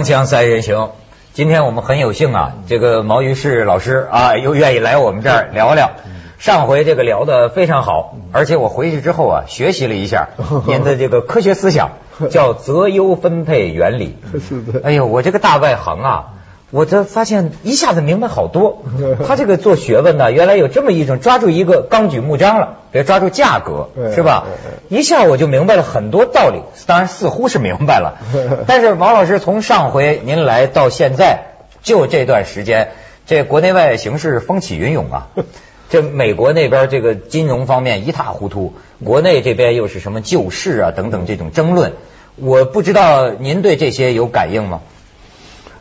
锵锵三人行，今天我们很有幸啊，这个毛于轼老师啊，又愿意来我们这儿聊聊。上回这个聊的非常好，而且我回去之后啊，学习了一下 您的这个科学思想，叫择优分配原理。是的。哎呦，我这个大外行啊，我这发现一下子明白好多。他这个做学问呢，原来有这么一种抓住一个纲举目张了，别抓住价格，是吧？一下我就明白了很多道理，当然似乎是明白了。但是王老师从上回您来到现在，就这段时间，这国内外形势风起云涌啊。这美国那边这个金融方面一塌糊涂，国内这边又是什么救市啊等等这种争论，我不知道您对这些有感应吗？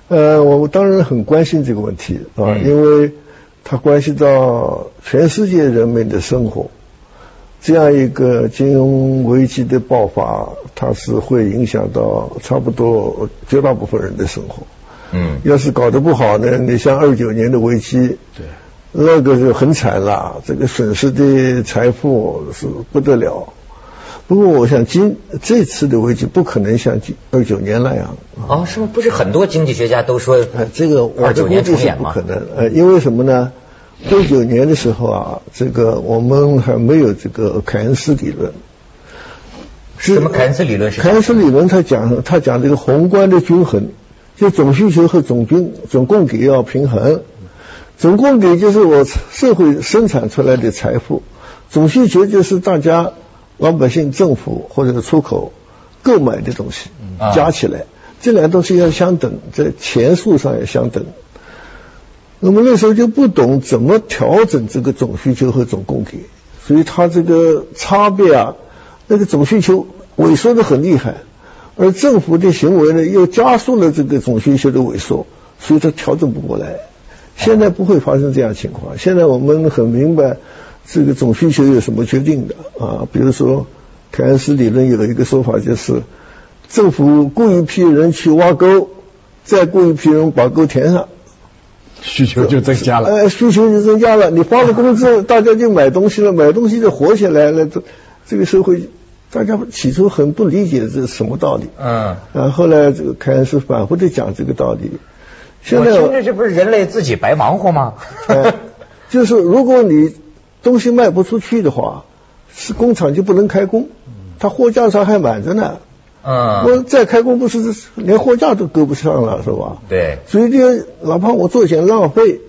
呃，我当然很关心这个问题啊，因为它关系到全世界人民的生活。这样一个金融危机的爆发，它是会影响到差不多绝大部分人的生活。嗯，要是搞得不好呢，你像二九年的危机，对。那个就很惨了，这个损失的财富是不得了。不过我想，今这次的危机不可能像二九年那样。啊，是吗？不是很多经济学家都说，呃这个二九年重演不可能。呃，因为什么呢？二九年的时候啊，这个我们还没有这个凯恩斯理论。是什么凯恩斯理论是？凯恩斯理论他讲，他讲这个宏观的均衡，就总需求和总均总供给要平衡。总供给就是我社会生产出来的财富，总需求就是大家老百姓、政府或者是出口购买的东西，加起来，这两个东西要相等，在钱数上要相等。那么那时候就不懂怎么调整这个总需求和总供给，所以它这个差别啊，那个总需求萎缩的很厉害，而政府的行为呢又加速了这个总需求的萎缩，所以它调整不过来。现在不会发生这样情况。现在我们很明白这个总需求有什么决定的啊？比如说凯恩斯理论有一个说法，就是政府雇一批人去挖沟，再雇一批人把沟填上，需求就增加了。呃，需求就增加了。你发了工资，大家就买东西了，买东西就活起来了。这这个社会，大家起初很不理解这是什么道理。嗯。啊，后来这个凯恩斯反复的讲这个道理。现在听着这不是人类自己白忙活吗？就是如果你东西卖不出去的话，是工厂就不能开工，它货架上还满着呢。嗯，我再开工不是连货架都够不上了，是吧？对。所以就哪怕我做点浪费，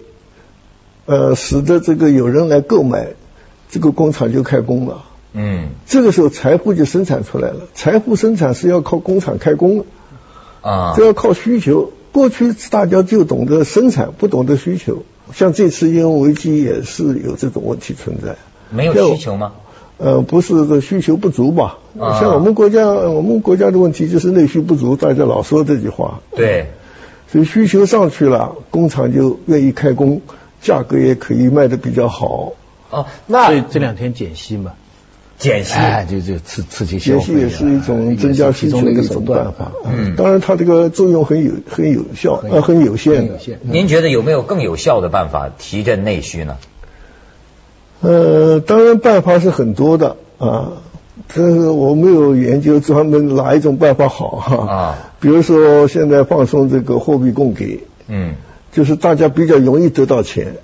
呃，使得这个有人来购买，这个工厂就开工了。嗯。这个时候财富就生产出来了，财富生产是要靠工厂开工啊，这要靠需求。过去大家就懂得生产，不懂得需求。像这次金融危机也是有这种问题存在。没有需求吗？呃，不是这需求不足吧？像我们国家，我们国家的问题就是内需不足，大家老说这句话。对。所以需求上去了，工厂就愿意开工，价格也可以卖的比较好。哦，那所以这两天减息嘛。减息，就就刺刺激消费，减息也是一种增加需求的一种办法。嗯，当然它这个作用很有很有效，呃，很有限。有限。您觉得有没有更有效的办法提振内需呢？呃，当然办法是很多的啊，但是我没有研究专门哪一种办法好哈。啊。比如说现在放松这个货币供给，嗯，就是大家比较容易得到钱，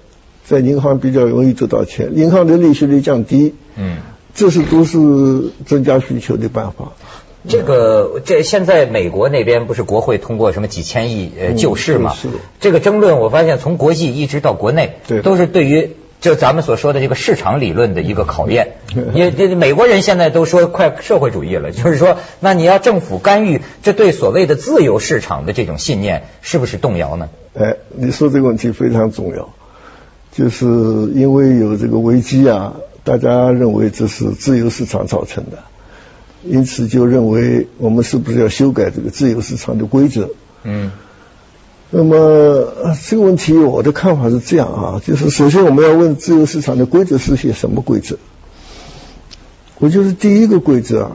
在银行比较容易得到钱，银行的利息率降低，嗯。这是都是增加需求的办法。这个这现在美国那边不是国会通过什么几千亿呃救市嘛？是。这个争论我发现从国际一直到国内，对，都是对于就咱们所说的这个市场理论的一个考验。也这美国人现在都说快社会主义了，就是说那你要政府干预，这对所谓的自由市场的这种信念是不是动摇呢？哎，你说这个问题非常重要，就是因为有这个危机啊。大家认为这是自由市场造成的，因此就认为我们是不是要修改这个自由市场的规则？嗯，那么这个问题我的看法是这样啊，就是首先我们要问自由市场的规则是些什么规则？我就是第一个规则啊，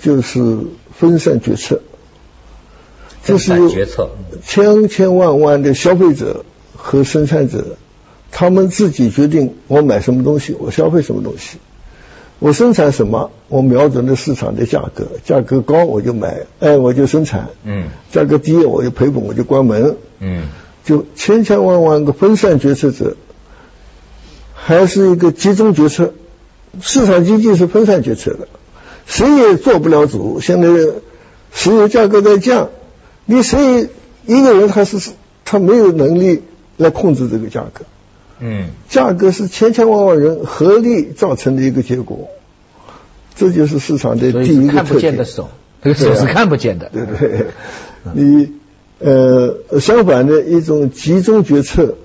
就是分散决策，就是决策，千千万万的消费者和生产者。他们自己决定我买什么东西，我消费什么东西。我生产什么，我瞄准的市场的价格，价格高我就买，哎，我就生产，嗯，价格低我就赔本，我就关门，嗯，就千千万万个分散决策者，还是一个集中决策，市场经济是分散决策的，谁也做不了主。现在石油价格在降，你谁一个人他是他没有能力来控制这个价格。嗯，价格是千千万万人合力造成的一个结果，这就是市场的第一个看不见的手，这个手是看不见的。对对，你呃相反的一种集中决策，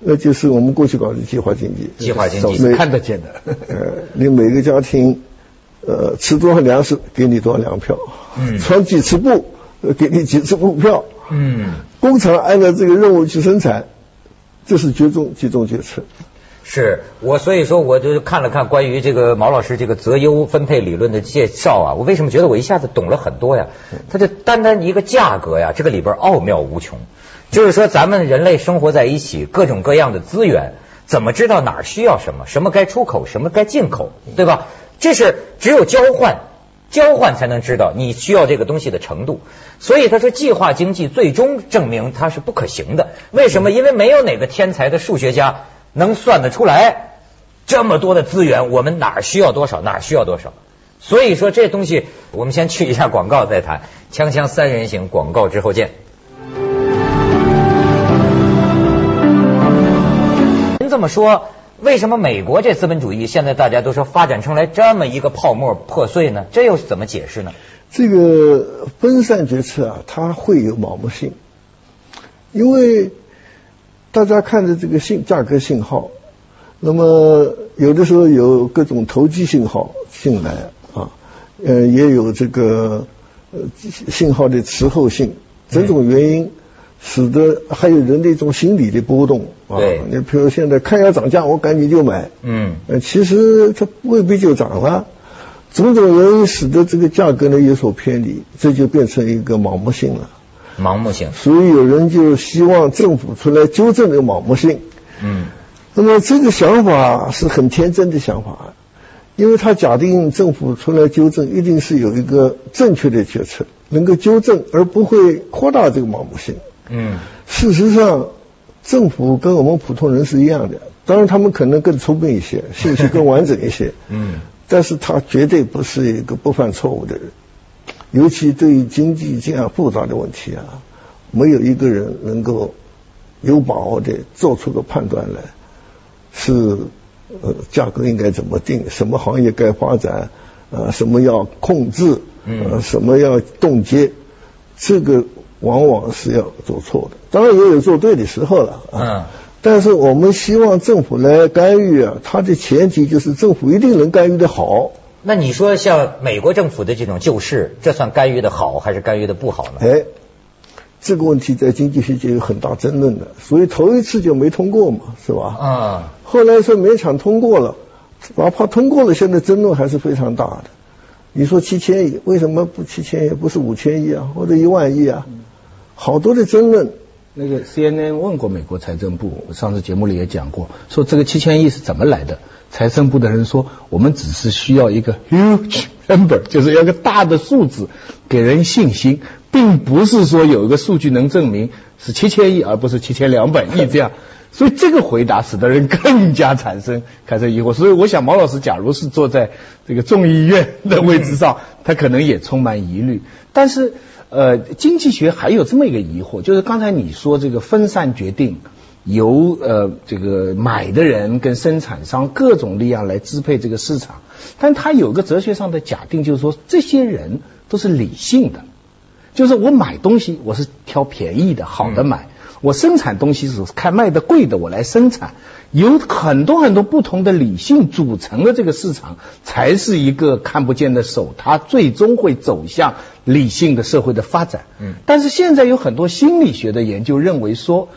那就是我们过去搞的计划经济。计划经济是看得见的。呃，你每个家庭呃吃多少粮食，给你多少粮票；嗯，穿几次布，给你几次布票。嗯，工厂按照这个任务去生产。就是集中集中决策，是我所以说我就看了看关于这个毛老师这个择优分配理论的介绍啊，我为什么觉得我一下子懂了很多呀？它就单单一个价格呀，这个里边奥妙无穷。就是说咱们人类生活在一起，各种各样的资源，怎么知道哪儿需要什么，什么该出口，什么该进口，对吧？这是只有交换。交换才能知道你需要这个东西的程度，所以他说计划经济最终证明它是不可行的。为什么？因为没有哪个天才的数学家能算得出来这么多的资源，我们哪需要多少，哪需要多少。所以说这东西，我们先去一下广告再谈。锵锵三人行，广告之后见。您这么说。为什么美国这资本主义现在大家都说发展成来这么一个泡沫破碎呢？这又是怎么解释呢？这个分散决策啊，它会有盲目性，因为大家看着这个信价格信号，那么有的时候有各种投机信号进来啊，呃，也有这个呃信号的滞后性，种种原因。使得还有人的一种心理的波动啊，你比如现在看要涨价，我赶紧就买，嗯，呃，其实它未必就涨了，种种原因使得这个价格呢有所偏离，这就变成一个盲目性了。盲目性。所以有人就希望政府出来纠正这个盲目性。嗯。那么这个想法是很天真的想法，因为他假定政府出来纠正，一定是有一个正确的决策，能够纠正而不会扩大这个盲目性。嗯，事实上，政府跟我们普通人是一样的，当然他们可能更聪明一些，信息更完整一些。嗯，但是他绝对不是一个不犯错误的人，尤其对于经济这样复杂的问题啊，没有一个人能够有把握的做出个判断来，是呃价格应该怎么定，什么行业该发展，呃什么要控制，呃什么要冻结，这个。往往是要做错的，当然也有做对的时候了啊。但是我们希望政府来干预啊，它的前提就是政府一定能干预的好。那你说像美国政府的这种救市，这算干预的好还是干预的不好呢？哎，这个问题在经济学界有很大争论的，所以头一次就没通过嘛，是吧？啊。后来说勉强通过了，哪怕通过了，现在争论还是非常大的。你说七千亿，为什么不七千亿，不是五千亿啊，或者一万亿啊？好多的争论。那个 CNN 问过美国财政部，我上次节目里也讲过，说这个七千亿是怎么来的？财政部的人说，我们只是需要一个 huge number，就是要个大的数字，给人信心，并不是说有一个数据能证明是七千亿，而不是七千两百亿这样。所以这个回答使得人更加产生开始疑惑。所以我想，毛老师假如是坐在这个众议院的位置上，他可能也充满疑虑。但是。呃，经济学还有这么一个疑惑，就是刚才你说这个分散决定，由呃这个买的人跟生产商各种力量来支配这个市场，但他有个哲学上的假定，就是说这些人都是理性的，就是我买东西我是挑便宜的好的买。我生产东西是看卖的贵的，我来生产，有很多很多不同的理性组成的这个市场，才是一个看不见的手，它最终会走向理性的社会的发展。嗯，但是现在有很多心理学的研究认为说，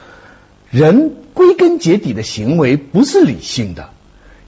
人归根结底的行为不是理性的，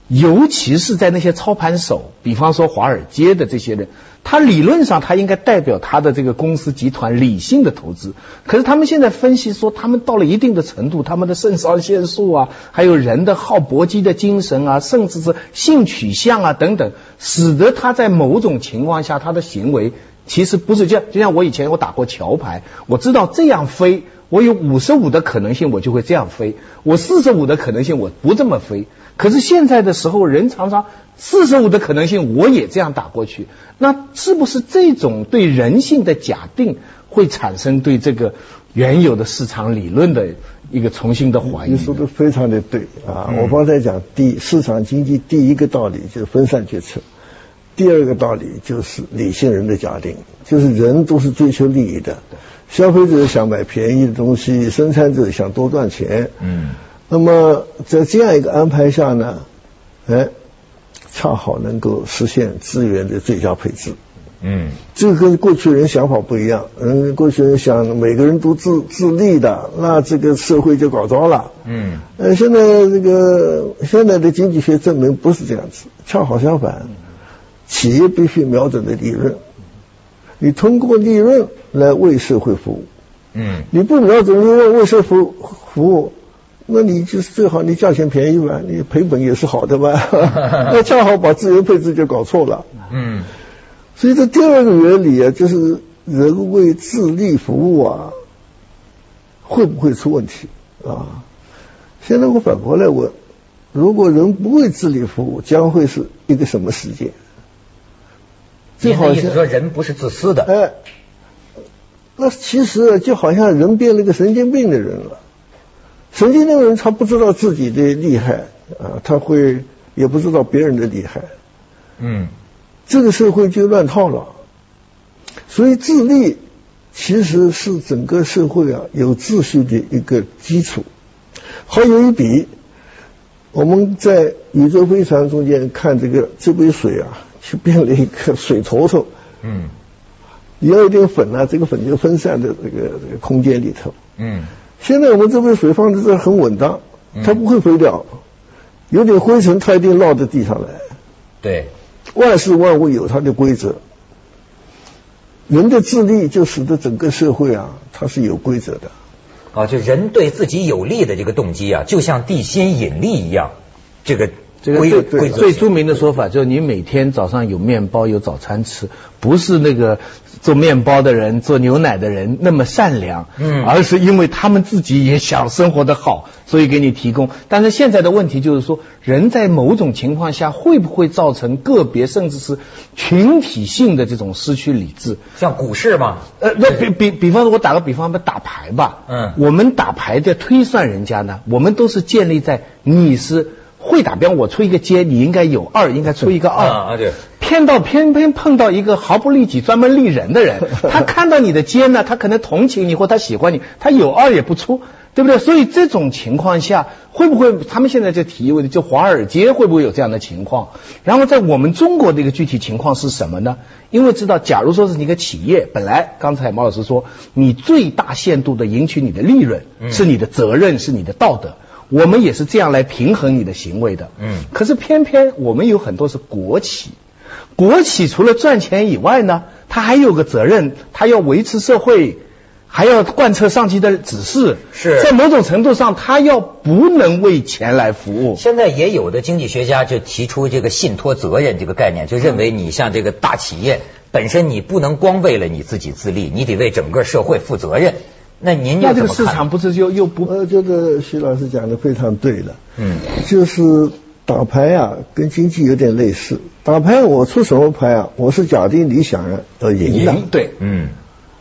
尤其是在那些操盘手，比方说华尔街的这些人，他理论上他应该代表他的这个公司集团理性的投资。可是他们现在分析说，他们到了一定的程度，他们的肾上腺素啊，还有人的好搏击的精神啊，甚至是性取向啊等等，使得他在某种情况下他的行为其实不是这样。就像我以前我打过桥牌，我知道这样飞，我有五十五的可能性我就会这样飞，我四十五的可能性我不这么飞。可是现在的时候，人常常四十五的可能性，我也这样打过去，那是不是这种对人性的假定会产生对这个原有的市场理论的一个重新的怀疑？你说的非常的对啊！我刚才讲，第市场经济第一个道理就是分散决策，第二个道理就是理性人的假定，就是人都是追求利益的，消费者想买便宜的东西，生产者想多赚钱。嗯。那么在这样一个安排下呢，哎，恰好能够实现资源的最佳配置。嗯，这个跟过去人想法不一样。嗯，过去人想每个人都自自立的，那这个社会就搞糟了。嗯，呃，现在这个现在的经济学证明不是这样子，恰好相反，企业必须瞄准的利润，你通过利润来为社会服务。嗯，你不瞄准利润为社会服务。那你就是最好你价钱便宜嘛，你赔本也是好的嘛，那恰好把资源配置就搞错了。嗯，所以这第二个原理啊，就是人为自利服务啊，会不会出问题啊？现在我反过来问，如果人不为自利服务，将会是一个什么世界？就好像说人不是自私的。哎，那其实就好像人变了一个神经病的人了。神经病人他不知道自己的厉害啊，他会也不知道别人的厉害，嗯，这个社会就乱套了。所以自立其实是整个社会啊有秩序的一个基础。还有一比，我们在宇宙飞船中间看这个这杯水啊，就变了一个水坨坨，嗯，你要一点粉啊，这个粉就分散在这个这个空间里头，嗯。现在我们这杯水放在这很稳当，它不会飞掉，有点灰尘它一定落到地上来。对，万事万物有它的规则，人的智力就使得整个社会啊，它是有规则的。啊，就人对自己有利的这个动机啊，就像地心引力一样，这个。这个最最著名的说法就是，你每天早上有面包有早餐吃，不是那个做面包的人做牛奶的人那么善良，嗯，而是因为他们自己也想生活的好，所以给你提供。但是现在的问题就是说，人在某种情况下会不会造成个别甚至是群体性的这种失去理智？像股市嘛，呃，那比比比方说，我打个比方吧，打牌吧，嗯，我们打牌的推算人家呢，我们都是建立在你是。会打标，我出一个街，你应该有二，应该出一个二。啊，对。偏到偏偏碰到一个毫不利己、专门利人的人，他看到你的街呢，他可能同情你或他喜欢你，他有二也不出，对不对？所以这种情况下，会不会他们现在就提问的，就华尔街会不会有这样的情况？然后在我们中国的一个具体情况是什么呢？因为知道，假如说是一个企业，本来刚才毛老师说，你最大限度的赢取你的利润，是你的责任，是你的道德。我们也是这样来平衡你的行为的，嗯，可是偏偏我们有很多是国企，国企除了赚钱以外呢，它还有个责任，它要维持社会，还要贯彻上级的指示，是在某种程度上，它要不能为钱来服务。现在也有的经济学家就提出这个信托责任这个概念，就认为你像这个大企业本身，你不能光为了你自己自立，你得为整个社会负责任。那您那这个市场不是就又不？呃，这个徐老师讲的非常对的。嗯，就是打牌啊，跟经济有点类似。打牌我出什么牌啊？我是假定你想要赢的。对，嗯。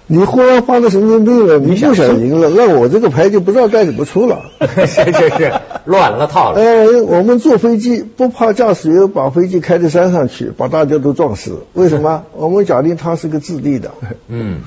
你忽然发个神经病了，你不想赢了，那我这个牌就不知道该怎么出了。是是是，乱了套了。哎，我们坐飞机不怕驾驶员把飞机开到山上去，把大家都撞死。为什么？我们假定他是个自立的。嗯。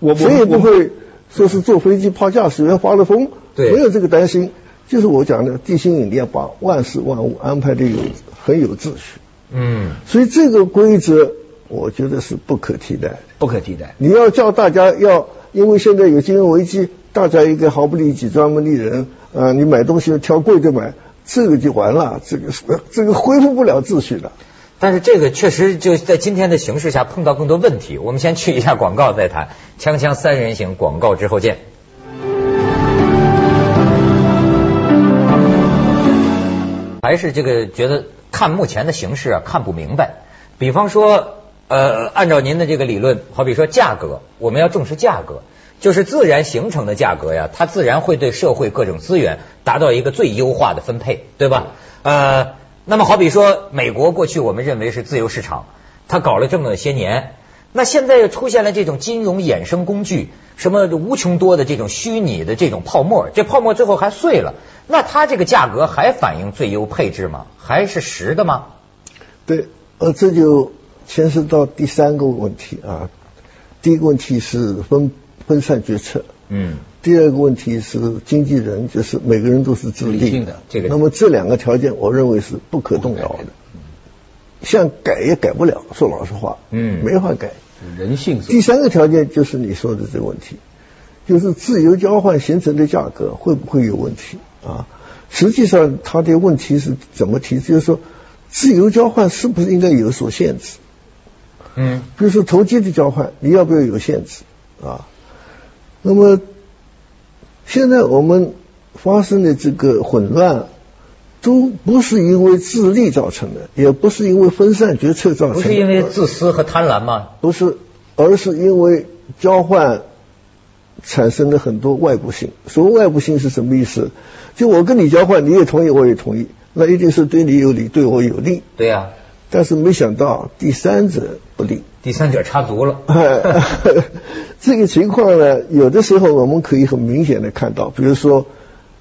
我谁也不会。说是坐飞机怕驾驶员发了疯，没有这个担心。就是我讲的地心引力，把万事万物安排的有很有秩序。嗯，所以这个规则，我觉得是不可替代，不可替代。你要叫大家要，因为现在有金融危机，大家一个毫不利己、专门利人啊，你买东西挑贵的买，这个就完了，这个这个恢复不了秩序了。但是这个确实就在今天的形势下碰到更多问题。我们先去一下广告再谈，锵锵三人行广告之后见。还是这个觉得看目前的形势啊，看不明白。比方说，呃，按照您的这个理论，好比说价格，我们要重视价格，就是自然形成的价格呀，它自然会对社会各种资源达到一个最优化的分配，对吧？呃，那么好比说美国过去我们认为是自由市场，它搞了这么些年，那现在又出现了这种金融衍生工具，什么无穷多的这种虚拟的这种泡沫，这泡沫最后还碎了。那它这个价格还反映最优配置吗？还是实的吗？对，呃，这就牵涉到第三个问题啊。第一个问题是分分散决策，嗯。第二个问题是经纪人，就是每个人都是自立的。这个。那么这两个条件，我认为是不可动摇的。想改也改不了，说老实话，嗯，没法改。人性。第三个条件就是你说的这个问题，就是自由交换形成的价格会不会有问题？啊，实际上他的问题是怎么提？就是说，自由交换是不是应该有所限制？嗯，比如说投机的交换，你要不要有限制？啊，那么现在我们发生的这个混乱，都不是因为自利造成的，也不是因为分散决策造成的，不是因为自私和贪婪吗？不是，而是因为交换。产生了很多外部性。所谓外部性是什么意思？就我跟你交换，你也同意，我也同意，那一定是对你有利，对我有利。对呀。但是没想到第三者不利，第三者插足了。这个情况呢，有的时候我们可以很明显的看到，比如说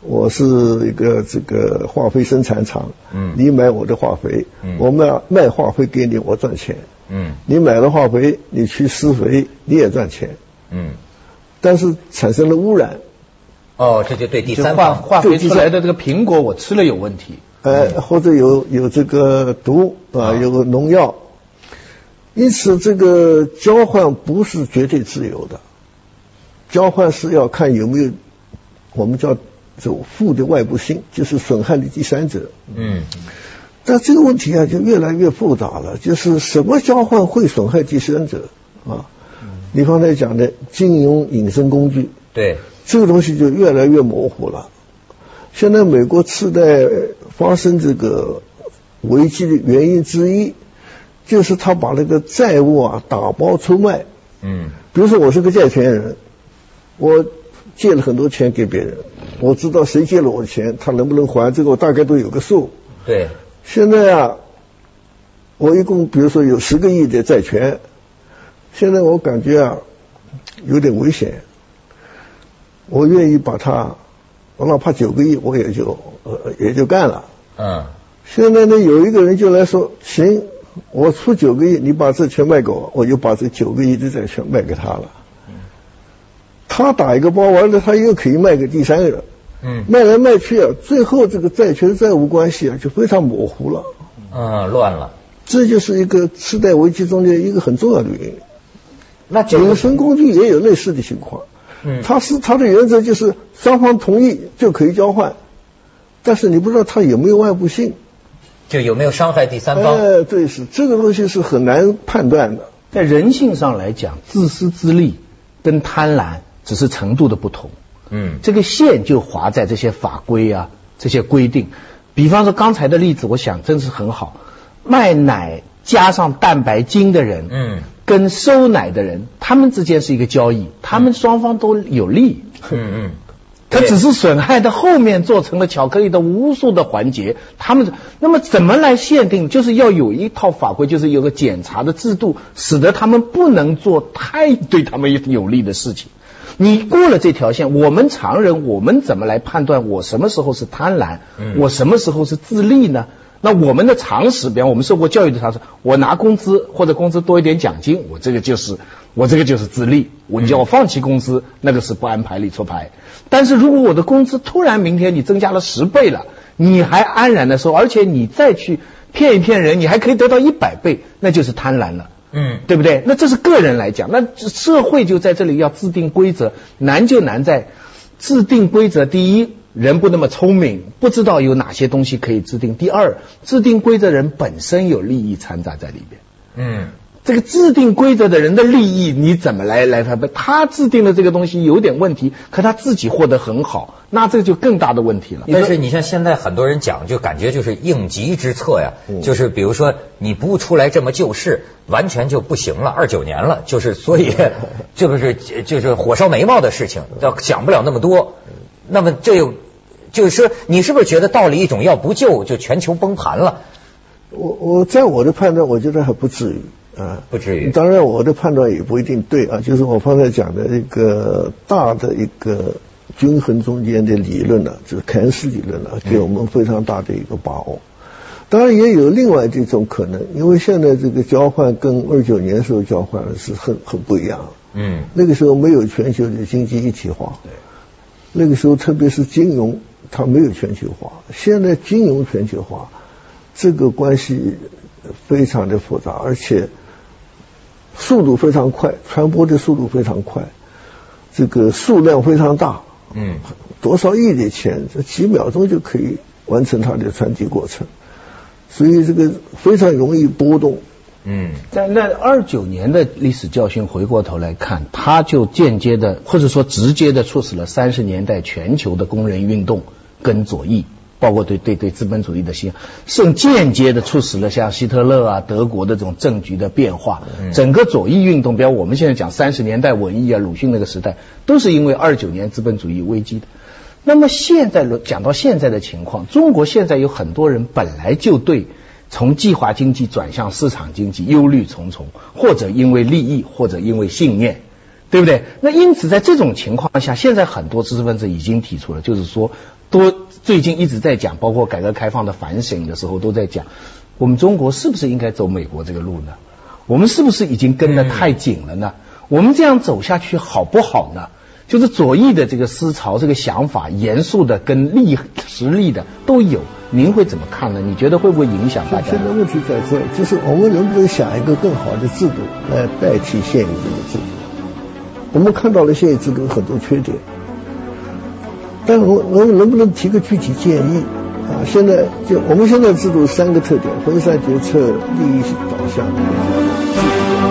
我是一个这个化肥生产厂，嗯，你买我的化肥，嗯，我卖卖化肥给你，我赚钱，嗯，你买了化肥，你去施肥，你也赚钱，嗯。但是产生了污染，哦，这就对第三方化肥出来的这个苹果我吃了有问题，哎，或者有有这个毒啊，有农药，因此这个交换不是绝对自由的，交换是要看有没有我们叫走负的外部性，就是损害的第三者。嗯，但这个问题啊就越来越复杂了，就是什么交换会损害第三者啊？你刚才讲的金融隐身工具，对这个东西就越来越模糊了。现在美国次贷发生这个危机的原因之一，就是他把那个债务啊打包出卖。嗯，比如说我是个债权人，我借了很多钱给别人，我知道谁借了我钱，他能不能还，这个我大概都有个数。对，现在啊，我一共比如说有十个亿的债权。现在我感觉啊，有点危险。我愿意把它，我哪怕九个亿，我也就呃也就干了。嗯。现在呢，有一个人就来说，行，我出九个亿，你把这钱卖给我，我就把这九个亿的债权卖给他了。嗯。他打一个包完了，他又可以卖给第三个人。嗯。卖来卖去啊，最后这个债权债务关系啊就非常模糊了。嗯，乱了。这就是一个次贷危机中间一个很重要的原因。那衍生工具也有类似的情况，嗯，它是他的原则就是双方同意就可以交换，但是你不知道他有没有外部性，就有没有伤害第三方？哎，对，是这个东西是很难判断的。在人性上来讲，自私自利跟贪婪只是程度的不同，嗯，这个线就划在这些法规啊这些规定。比方说刚才的例子，我想真是很好，卖奶加上蛋白精的人，嗯。跟收奶的人，他们之间是一个交易，他们双方都有利。嗯嗯，他只是损害的后面做成了巧克力的无数的环节。他们那么怎么来限定？就是要有一套法规，就是有个检查的制度，使得他们不能做太对他们有利的事情。你过了这条线，我们常人我们怎么来判断我什么时候是贪婪，我什么时候是自利呢？那我们的常识，比方我们受过教育的常识，我拿工资或者工资多一点奖金，我这个就是我这个就是自立。我叫我放弃工资，那个是不按牌理出牌。但是如果我的工资突然明天你增加了十倍了，你还安然的说，而且你再去骗一骗人，你还可以得到一百倍，那就是贪婪了。嗯，对不对？那这是个人来讲，那社会就在这里要制定规则，难就难在制定规则。第一。人不那么聪明，不知道有哪些东西可以制定。第二，制定规则人本身有利益掺杂在里边。嗯。这个制定规则的人的利益你怎么来来分配？他制定的这个东西有点问题，可他自己获得很好，那这就更大的问题了。但是你像现在很多人讲，就感觉就是应急之策呀，就是比如说你不出来这么救市，完全就不行了。二九年了，就是所以 这不是就是火烧眉毛的事情，要想不了那么多。那么这又就是说，你是不是觉得到了一种要不救就全球崩盘了？我我在我的判断，我觉得还不至于。啊，不至于。当然，我的判断也不一定对啊。就是我刚才讲的一个大的一个均衡中间的理论呢，就是凯恩斯理论呢，给我们非常大的一个把握。当然，也有另外一种可能，因为现在这个交换跟二九年时候交换是很很不一样。嗯。那个时候没有全球的经济一体化。对。那个时候，特别是金融，它没有全球化。现在金融全球化，这个关系非常的复杂，而且。速度非常快，传播的速度非常快，这个数量非常大，嗯，多少亿的钱，这几秒钟就可以完成它的传递过程，所以这个非常容易波动。嗯，在那二九年的历史教训回过头来看，它就间接的或者说直接的促使了三十年代全球的工人运动跟左翼。包括对对对资本主义的信，甚间接的促使了像希特勒啊、德国的这种政局的变化。整个左翼运动，比如我们现在讲三十年代文艺啊、鲁迅那个时代，都是因为二九年资本主义危机的。那么现在讲到现在的情况，中国现在有很多人本来就对从计划经济转向市场经济忧虑重重，或者因为利益，或者因为信念，对不对？那因此在这种情况下，现在很多知识分子已经提出了，就是说。多最近一直在讲，包括改革开放的反省的时候，都在讲，我们中国是不是应该走美国这个路呢？我们是不是已经跟得太紧了呢？我们这样走下去好不好呢？就是左翼的这个思潮、这个想法，严肃的跟力实力的都有，您会怎么看呢？你觉得会不会影响大家？现在问题在这，就是我们能不能想一个更好的制度来代替现有的制度？我们看到了现有制度很多缺点。但我我能不能提个具体建议啊？现在就我们现在制度三个特点：分散决策、利益导向。